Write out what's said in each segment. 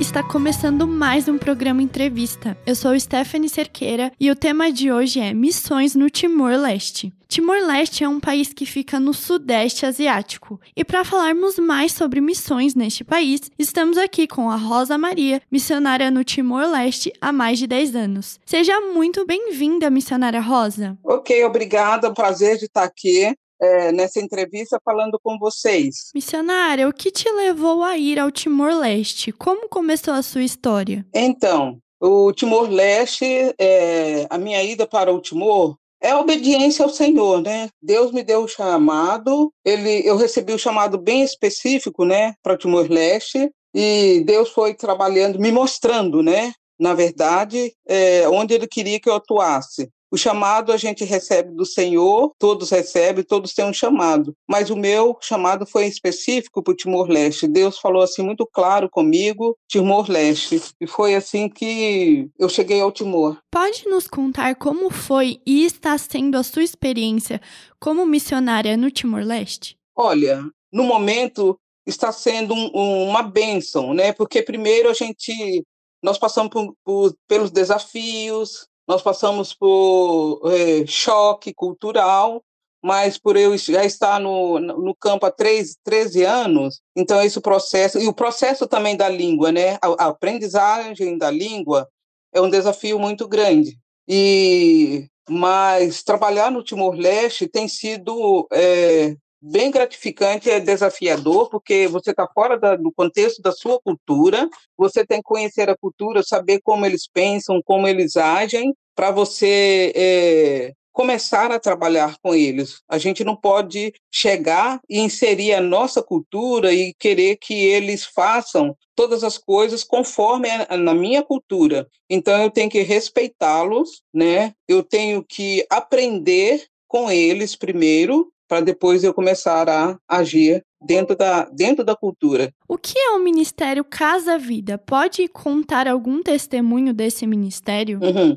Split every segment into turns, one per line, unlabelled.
Está começando mais um programa Entrevista. Eu sou Stephanie Cerqueira e o tema de hoje é Missões no Timor-Leste. Timor-Leste é um país que fica no Sudeste Asiático. E para falarmos mais sobre missões neste país, estamos aqui com a Rosa Maria, missionária no Timor-Leste há mais de 10 anos. Seja muito bem-vinda, missionária Rosa.
Ok, obrigada. Prazer de estar aqui. É, nessa entrevista falando com vocês.
Missionária, o que te levou a ir ao Timor-Leste? Como começou a sua história?
Então, o Timor-Leste, é, a minha ida para o Timor é obediência ao Senhor, né? Deus me deu o chamado, ele, eu recebi o chamado bem específico, né, para Timor-Leste, e Deus foi trabalhando, me mostrando, né, na verdade, é, onde Ele queria que eu atuasse. O chamado a gente recebe do Senhor, todos recebem, todos têm um chamado. Mas o meu chamado foi específico para o Timor-Leste. Deus falou assim muito claro comigo, Timor-Leste. E foi assim que eu cheguei ao Timor.
Pode nos contar como foi e está sendo a sua experiência como missionária no Timor-Leste?
Olha, no momento está sendo um, um, uma bênção, né? Porque primeiro a gente nós passamos por, por, pelos desafios, nós passamos por é, choque cultural, mas por eu já estar no, no campo há três, 13 anos, então esse processo, e o processo também da língua, né? A, a aprendizagem da língua é um desafio muito grande. E mas trabalhar no Timor-Leste tem sido é, bem gratificante, é desafiador, porque você está fora da, do contexto da sua cultura, você tem que conhecer a cultura, saber como eles pensam, como eles agem, para você é, começar a trabalhar com eles. A gente não pode chegar e inserir a nossa cultura e querer que eles façam todas as coisas conforme a, na minha cultura. Então eu tenho que respeitá-los, né? Eu tenho que aprender com eles primeiro para depois eu começar a agir dentro da, dentro da cultura.
O que é o Ministério Casa Vida? Pode contar algum testemunho desse ministério?
Uhum.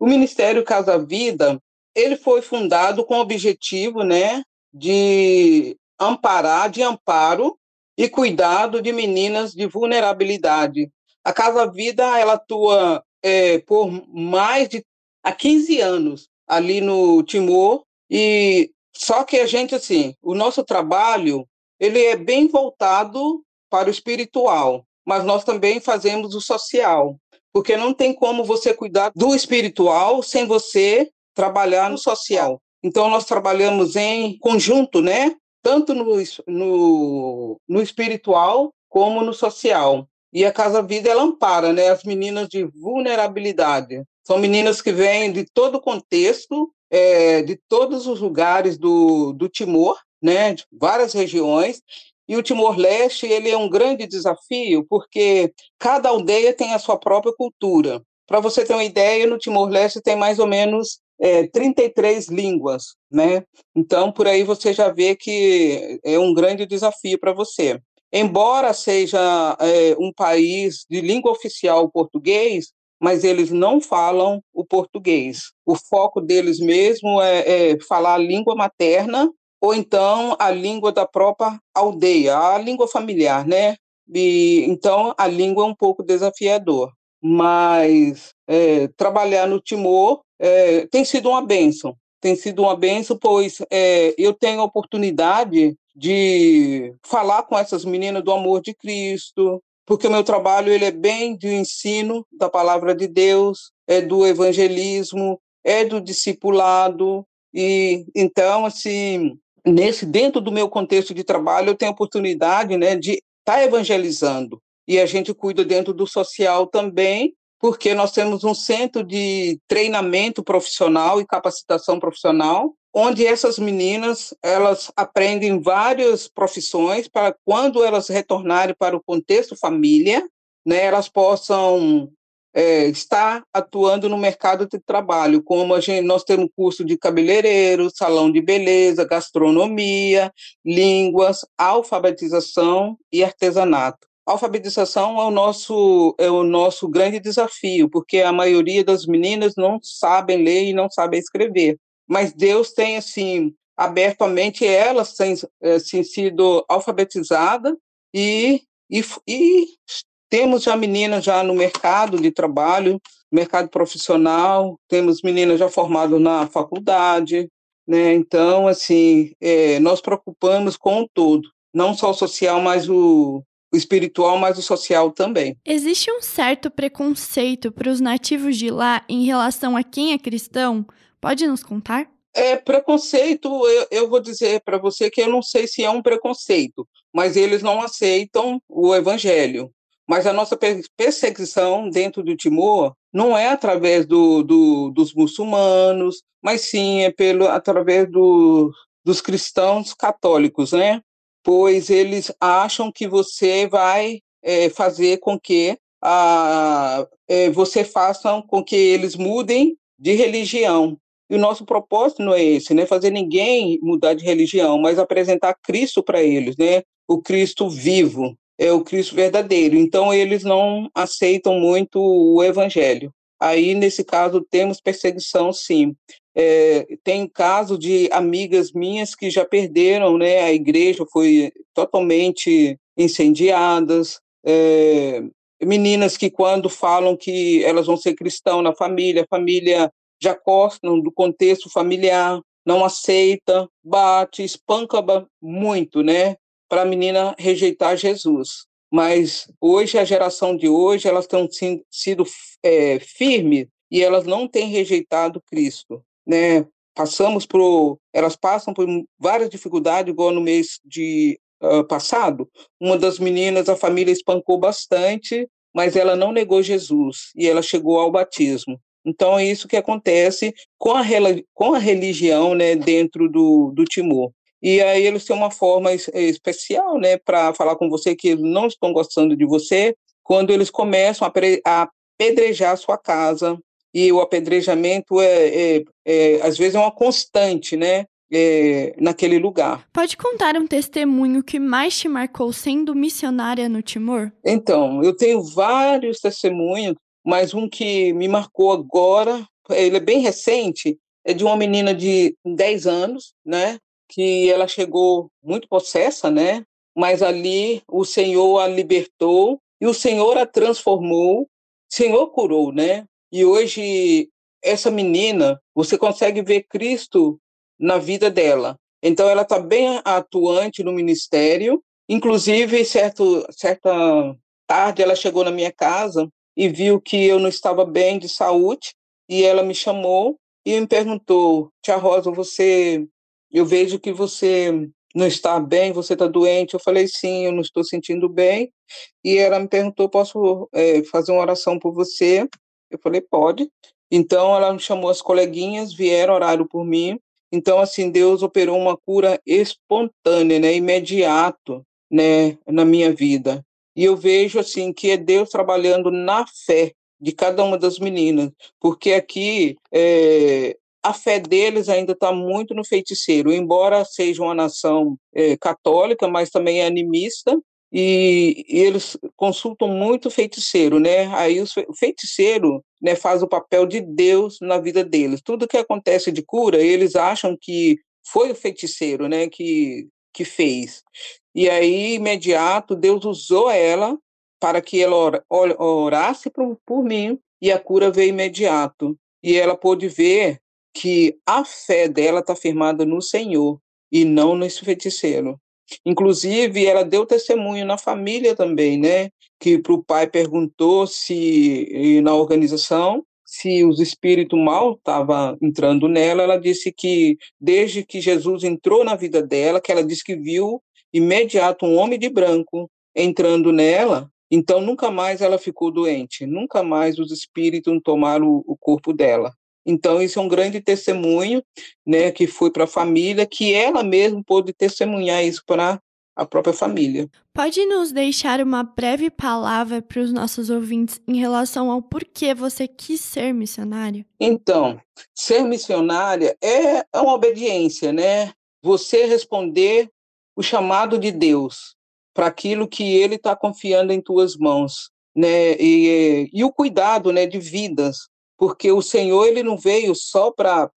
O Ministério Casa Vida, ele foi fundado com o objetivo, né, de amparar, de amparo e cuidado de meninas de vulnerabilidade. A Casa Vida, ela atua é, por mais de há 15 anos ali no Timor e só que a gente, assim, o nosso trabalho, ele é bem voltado para o espiritual, mas nós também fazemos o social, porque não tem como você cuidar do espiritual sem você trabalhar no social. Então, nós trabalhamos em conjunto, né? Tanto no, no, no espiritual como no social. E a Casa Vida, ela ampara né, as meninas de vulnerabilidade. São meninas que vêm de todo contexto, é, de todos os lugares do, do Timor, né, de várias regiões, e o Timor-Leste ele é um grande desafio porque cada aldeia tem a sua própria cultura. Para você ter uma ideia, no Timor-Leste tem mais ou menos é, 33 línguas, né? Então, por aí você já vê que é um grande desafio para você. Embora seja é, um país de língua oficial português, mas eles não falam o português. O foco deles mesmo é, é falar a língua materna ou então a língua da própria aldeia, a língua familiar, né? E, então a língua é um pouco desafiador, mas é, trabalhar no Timor é, tem sido uma benção. Tem sido uma benção, pois é, eu tenho a oportunidade de falar com essas meninas do amor de Cristo, porque o meu trabalho ele é bem de ensino da palavra de Deus, é do evangelismo, é do discipulado. E então assim nesse dentro do meu contexto de trabalho eu tenho a oportunidade né de estar tá evangelizando. E a gente cuida dentro do social também porque nós temos um centro de treinamento profissional e capacitação profissional onde essas meninas elas aprendem várias profissões para quando elas retornarem para o contexto família, né, elas possam é, estar atuando no mercado de trabalho, como a gente, nós temos curso de cabeleireiro, salão de beleza, gastronomia, línguas, alfabetização e artesanato. Alfabetização é o nosso é o nosso grande desafio, porque a maioria das meninas não sabem ler e não sabem escrever mas Deus tem assim abertamente elas têm assim, sido alfabetizadas e, e, e temos já meninas já no mercado de trabalho, mercado profissional, temos meninas já formadas na faculdade, né? Então, assim, é, nós preocupamos com o todo, não só o social, mas o, o espiritual, mas o social também.
Existe um certo preconceito para os nativos de lá em relação a quem é cristão? Pode nos contar?
É, preconceito, eu, eu vou dizer para você que eu não sei se é um preconceito, mas eles não aceitam o evangelho. Mas a nossa perseguição dentro do Timor não é através do, do, dos muçulmanos, mas sim é pelo, através do, dos cristãos católicos, né? Pois eles acham que você vai é, fazer com que a, é, você faça com que eles mudem de religião. E o nosso propósito não é esse, né? Fazer ninguém mudar de religião, mas apresentar Cristo para eles, né? O Cristo vivo, é o Cristo verdadeiro. Então eles não aceitam muito o Evangelho. Aí nesse caso temos perseguição, sim. É, tem caso de amigas minhas que já perderam, né? A igreja foi totalmente incendiadas. É, meninas que quando falam que elas vão ser cristãs na família, a família já gostam do contexto familiar, não aceita, bate, espanca muito, né, para a menina rejeitar Jesus. Mas hoje, a geração de hoje, elas têm sido é, firmes e elas não têm rejeitado Cristo, né? Passamos por, elas passam por várias dificuldades, igual no mês de uh, passado, uma das meninas, a família espancou bastante, mas ela não negou Jesus e ela chegou ao batismo. Então, é isso que acontece com a, com a religião né, dentro do, do Timor. E aí eles têm uma forma especial né, para falar com você que eles não estão gostando de você, quando eles começam a apedrejar a sua casa. E o apedrejamento, é, é, é às vezes, é uma constante, né? É, naquele lugar.
Pode contar um testemunho que mais te marcou sendo missionária no Timor?
Então, eu tenho vários testemunhos mas um que me marcou agora, ele é bem recente, é de uma menina de 10 anos, né, que ela chegou muito possessa, né, mas ali o Senhor a libertou e o Senhor a transformou, o Senhor curou, né? E hoje essa menina, você consegue ver Cristo na vida dela. Então ela está bem atuante no ministério. Inclusive, certo, certa tarde ela chegou na minha casa e viu que eu não estava bem de saúde e ela me chamou e me perguntou: Tia Rosa, você, eu vejo que você não está bem, você está doente. Eu falei: Sim, eu não estou sentindo bem. E ela me perguntou: Posso é, fazer uma oração por você? Eu falei: Pode. Então ela me chamou as coleguinhas, vieram horário por mim. Então assim Deus operou uma cura espontânea, né, imediato, né, na minha vida. E eu vejo assim que é Deus trabalhando na fé de cada uma das meninas, porque aqui é, a fé deles ainda está muito no feiticeiro, embora seja uma nação é, católica, mas também é animista, e, e, eles consultam muito o feiticeiro, né? Aí o feiticeiro né, faz o papel de Deus na vida deles. Tudo que acontece de cura, eles acham que foi o feiticeiro, né, que, que fez. E aí, imediato, Deus usou ela para que ela orasse por, por mim e a cura veio imediato. E ela pôde ver que a fé dela está firmada no Senhor e não nesse feiticeiro. Inclusive, ela deu testemunho na família também, né? Que para o pai perguntou se na organização se os espíritos mal estavam entrando nela. Ela disse que desde que Jesus entrou na vida dela, que ela disse que viu imediato um homem de branco entrando nela, então nunca mais ela ficou doente, nunca mais os espíritos tomaram o corpo dela. Então isso é um grande testemunho, né, que foi para a família, que ela mesma pôde testemunhar isso para a própria família.
Pode nos deixar uma breve palavra para os nossos ouvintes em relação ao porquê você quis ser missionário?
Então, ser missionária é uma obediência, né? Você responder o chamado de Deus para aquilo que Ele está confiando em tuas mãos, né? E, e o cuidado, né, de vidas, porque o Senhor ele não veio só para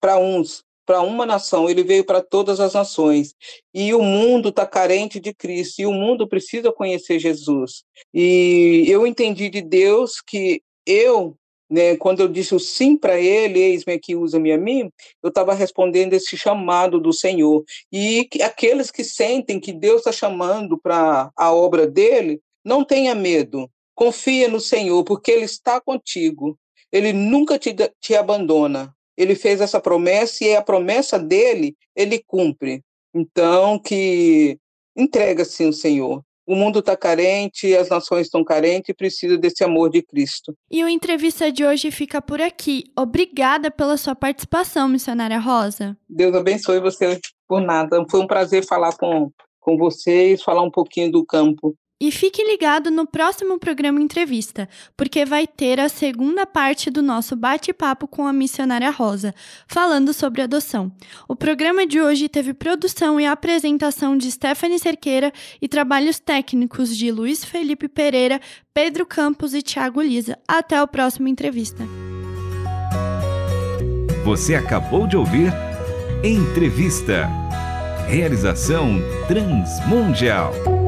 para uns, para uma nação, ele veio para todas as nações. E o mundo está carente de Cristo, e o mundo precisa conhecer Jesus. E eu entendi de Deus que eu, né, quando eu disse o sim para ele, eis-me aqui, usa-me a mim, eu estava respondendo esse chamado do Senhor. E aqueles que sentem que Deus está chamando para a obra dele, não tenha medo, confia no Senhor, porque Ele está contigo. Ele nunca te, te abandona. Ele fez essa promessa e a promessa dele, ele cumpre. Então, que entrega-se o Senhor. O mundo está carente, as nações estão carentes e precisa desse amor de Cristo.
E o entrevista de hoje fica por aqui. Obrigada pela sua participação, missionária Rosa.
Deus abençoe você por nada. Foi um prazer falar com, com vocês, falar um pouquinho do campo.
E fique ligado no próximo programa Entrevista, porque vai ter a segunda parte do nosso bate-papo com a missionária Rosa, falando sobre adoção. O programa de hoje teve produção e apresentação de Stephanie Cerqueira e trabalhos técnicos de Luiz Felipe Pereira, Pedro Campos e Tiago Lisa. Até o próximo Entrevista.
Você acabou de ouvir Entrevista. Realização Transmundial.